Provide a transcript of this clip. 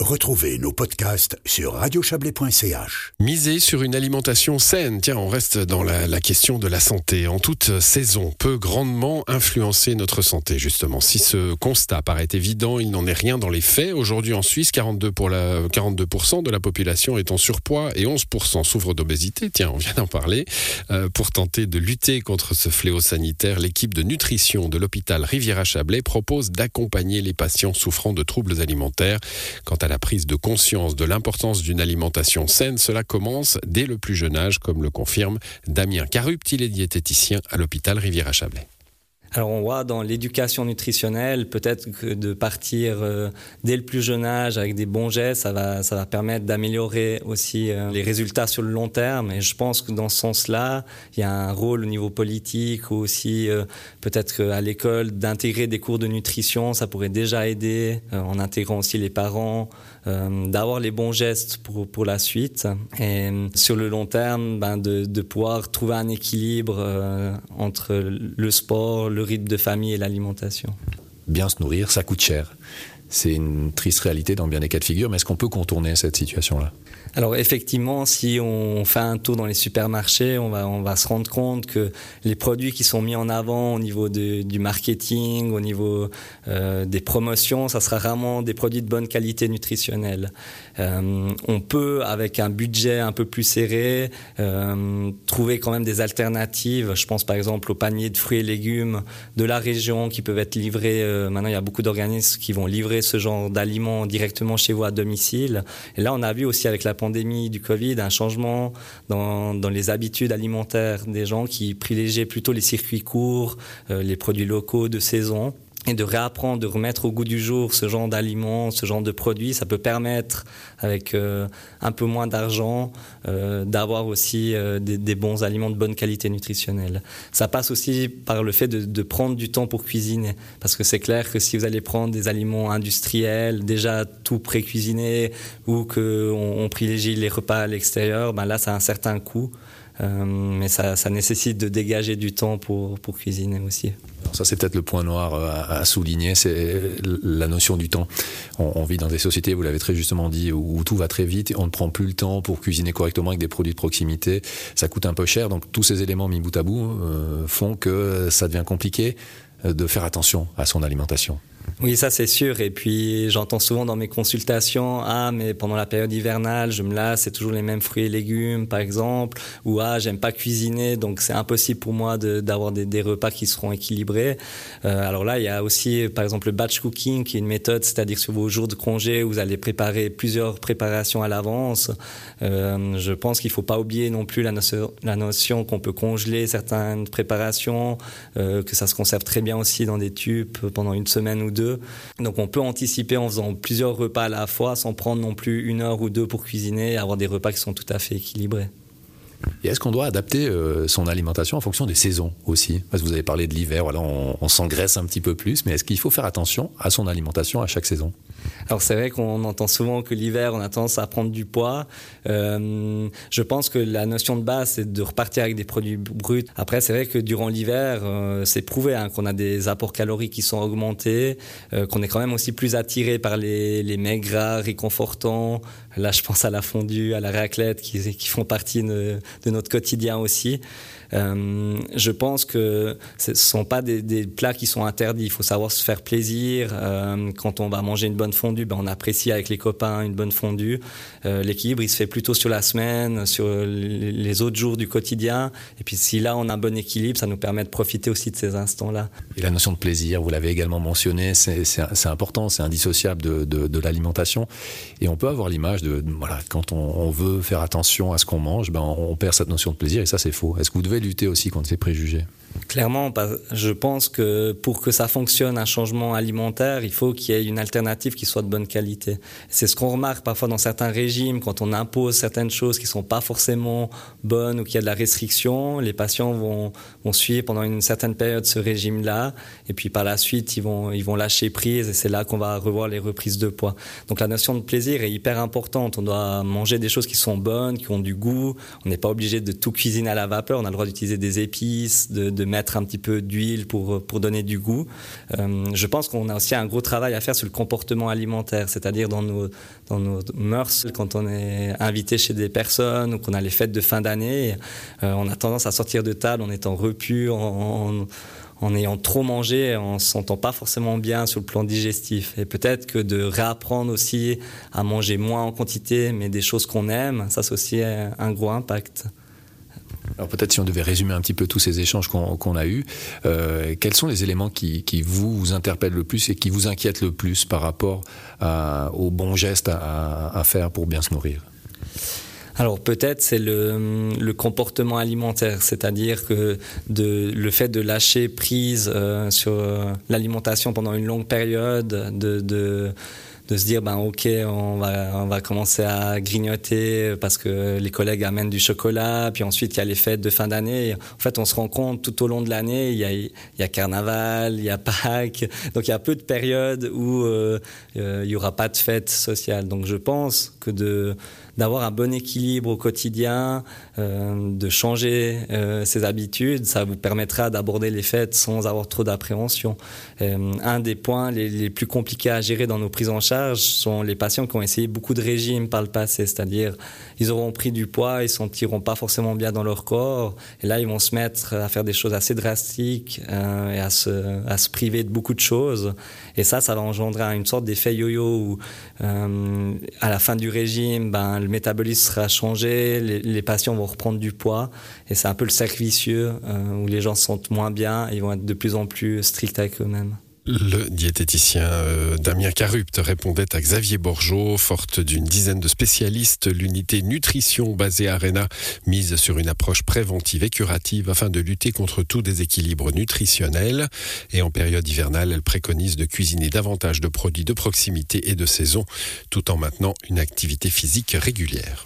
Retrouvez nos podcasts sur radiochablais.ch. Miser sur une alimentation saine, tiens, on reste dans la, question de la santé. En toute saison, peut grandement influencer notre santé, justement. Si ce constat paraît évident, il n'en est rien dans les faits. Aujourd'hui, en Suisse, 42%, pour la, 42 de la population est en surpoids et 11% souffrent d'obésité. Tiens, on vient d'en parler. Euh, pour tenter de lutter contre ce fléau sanitaire, l'équipe de nutrition de l'hôpital Riviera-Chablais propose d'accompagner les patients souffrant de troubles alimentaires. Quant à la prise de conscience de l'importance d'une alimentation saine, cela commence dès le plus jeune âge, comme le confirme Damien Carupt, il est diététicien à l'hôpital Riviera-Chablais. Alors on voit dans l'éducation nutritionnelle, peut-être que de partir euh, dès le plus jeune âge avec des bons gestes, ça va, ça va permettre d'améliorer aussi euh, les résultats sur le long terme. Et je pense que dans ce sens-là, il y a un rôle au niveau politique ou aussi euh, peut-être à l'école d'intégrer des cours de nutrition. Ça pourrait déjà aider en intégrant aussi les parents, d'avoir les bons gestes pour, pour la suite. Et sur le long terme, ben, de, de pouvoir trouver un équilibre entre le sport, le rythme de famille et l'alimentation. Bien se nourrir, ça coûte cher. C'est une triste réalité dans bien des cas de figure, mais est-ce qu'on peut contourner cette situation-là? Alors effectivement, si on fait un tour dans les supermarchés, on va, se rendre compte que les produits qui sont mis en avant au niveau du marketing, au niveau euh, des promotions, ça sera vraiment des produits de bonne qualité nutritionnelle. Euh, on peut, avec un budget un peu plus serré, euh, trouver quand même des alternatives. Je pense par exemple aux paniers de fruits et légumes de la région qui peuvent être livrés. Maintenant, il y a beaucoup d'organismes qui vont livrer ce genre d'aliments directement chez vous à domicile. Et là, on a vu aussi avec la pandémie du Covid un changement dans, dans les habitudes alimentaires des gens qui privilégiaient plutôt les circuits courts, euh, les produits locaux de saison et de réapprendre, de remettre au goût du jour ce genre d'aliments, ce genre de produits, ça peut permettre, avec euh, un peu moins d'argent, euh, d'avoir aussi euh, des, bons aliments de bonne qualité nutritionnelle. Ça passe aussi par le fait de, prendre du temps pour cuisiner, parce que c'est clair que si vous allez prendre des aliments industriels, déjà tout pré-cuisiné, ou qu'on on privilégie les repas à l'extérieur, ben là, ça a un certain coût. Mais ça, ça, nécessite de dégager du temps pour, pour cuisiner aussi. Ça, c'est peut-être le point noir à, à souligner, c'est la notion du temps. On, vit dans des sociétés, vous l'avez très justement dit, où, tout va très vite on ne prend plus le temps pour cuisiner correctement avec des produits de proximité. Ça coûte un peu cher, donc tous ces éléments mis bout à bout euh, font que ça devient compliqué euh, de faire attention à son alimentation. Oui, ça c'est sûr. Et puis j'entends souvent dans mes consultations, ah mais pendant la période hivernale, je me lasse, c'est toujours les mêmes fruits et légumes, par exemple, ou ah j'aime pas cuisiner, donc c'est impossible pour moi d'avoir des, repas qui seront équilibrés. Euh, alors là, il y a aussi par exemple le batch cooking, qui est une méthode, c'est-à-dire sur vos jours de congé, vous allez préparer plusieurs préparations à l'avance. Euh, je pense qu'il faut pas oublier non plus la notion, la notion qu'on peut congeler certaines préparations, euh, que ça se conserve très bien aussi dans des tubes pendant une semaine ou deux donc on peut anticiper en faisant plusieurs repas à la fois sans prendre non plus une heure ou deux pour cuisiner et avoir des repas qui sont tout à fait équilibrés. Et est-ce qu'on doit adapter euh, son alimentation en fonction des saisons aussi? Parce que vous avez parlé de l'hiver, voilà, on, s'engraisse un petit peu plus, mais est-ce qu'il faut faire attention à son alimentation à chaque saison? Alors c'est vrai qu'on entend souvent que l'hiver, on a tendance à prendre du poids. Euh, je pense que la notion de base, c'est de repartir avec des produits bruts. Après, c'est vrai que durant l'hiver, euh, c'est prouvé hein, qu'on a des apports caloriques qui sont augmentés, qu'on est quand même aussi plus attiré par les, les mets gras, réconfortants. Là, je pense à la fondue, à la raclette, qui, qui font partie de, de notre quotidien aussi. Euh, je pense que ce ne sont pas des, plats qui sont interdits. Il faut savoir se faire plaisir. Euh, quand on va manger une bonne fondue, ben on apprécie avec les copains une bonne fondue. Euh, L'équilibre, il se fait plutôt sur la semaine, sur les autres jours du quotidien. Et puis si là, on a un bon équilibre, ça nous permet de profiter aussi de ces instants-là. Et la notion de plaisir, vous l'avez également mentionné, c'est important, c'est indissociable de, l'alimentation. Et on peut avoir l'image de, voilà, quand on, on, veut faire attention à ce qu'on mange, ben on, on perd cette notion de plaisir et ça, c'est faux. Est-ce que vous devez lutter aussi contre ces préjugés Clairement, je pense que pour que ça fonctionne, un changement alimentaire, il faut qu'il y ait une alternative qui soit de bonne qualité. C'est ce qu'on remarque parfois dans certains régimes, quand on impose certaines choses qui sont pas forcément bonnes ou qu'il y a de la restriction, les patients vont, vont suivre pendant une certaine période ce régime-là, et puis par la suite, ils vont, ils vont lâcher prise, et c'est là qu'on va revoir les reprises de poids. Donc la notion de plaisir est hyper importante. On doit manger des choses qui sont bonnes, qui ont du goût. On n'est pas obligé de tout cuisiner à la vapeur. On a le droit d'utiliser des épices, de, de mettre un petit peu d'huile pour, pour donner du goût. Euh, je pense qu'on a aussi un gros travail à faire sur le comportement alimentaire, c'est-à-dire dans nos, dans nos mœurs, quand on est invité chez des personnes ou qu'on a les fêtes de fin d'année, euh, on a tendance à sortir de table en étant repu, en, en ayant trop mangé, on ne se sentant pas forcément bien sur le plan digestif. Et peut-être que de réapprendre aussi à manger moins en quantité, mais des choses qu'on aime, ça c'est aussi un gros impact. Alors peut-être si on devait résumer un petit peu tous ces échanges qu'on a eus, euh, quels sont les éléments qui, vous, interpellent le plus et qui vous inquiètent le plus par rapport aux bons gestes à, faire pour bien se nourrir? Alors peut-être c'est le, comportement alimentaire, c'est-à-dire que le fait de lâcher prise euh, sur euh, l'alimentation pendant une longue période, de de se dire ben ok on va on va commencer à grignoter parce que les collègues amènent du chocolat puis ensuite il y a les fêtes de fin d'année. En fait on se rend compte tout au long de l'année il y a il y a carnaval il y a Pâques. Donc il y a peu de périodes où euh, euh, il y aura pas de fête sociale. Donc je pense que de d'avoir un bon équilibre au quotidien, euh, de changer ses habitudes, ça vous permettra d'aborder les fêtes sans avoir trop d'appréhension. Un des points les, plus compliqués à gérer dans nos prises en charge sont les patients qui ont essayé beaucoup de régimes par le passé, c'est-à-dire ils auront pris du poids, ils sentiront pas forcément bien dans leur corps, et là ils vont se mettre à faire des choses assez drastiques euh, et à se, à se priver de beaucoup de choses, et ça, ça va engendrer une sorte d'effet yo-yo où euh, à la fin du régime, ben le métabolisme sera changé, les, patients vont reprendre du poids et c'est un peu le cercle vicieux euh, où les gens se sentent moins bien ils vont être de plus en plus stricts avec eux-mêmes. Le diététicien euh, Damien Carupt répondait à Xavier Borgeot, forte d'une dizaine de spécialistes. L'unité nutrition basée à Arena mise sur une approche préventive et curative afin de lutter contre tout déséquilibre nutritionnel. Et en période hivernale, elle préconise de cuisiner davantage de produits de proximité et de saison, tout en maintenant une activité physique régulière.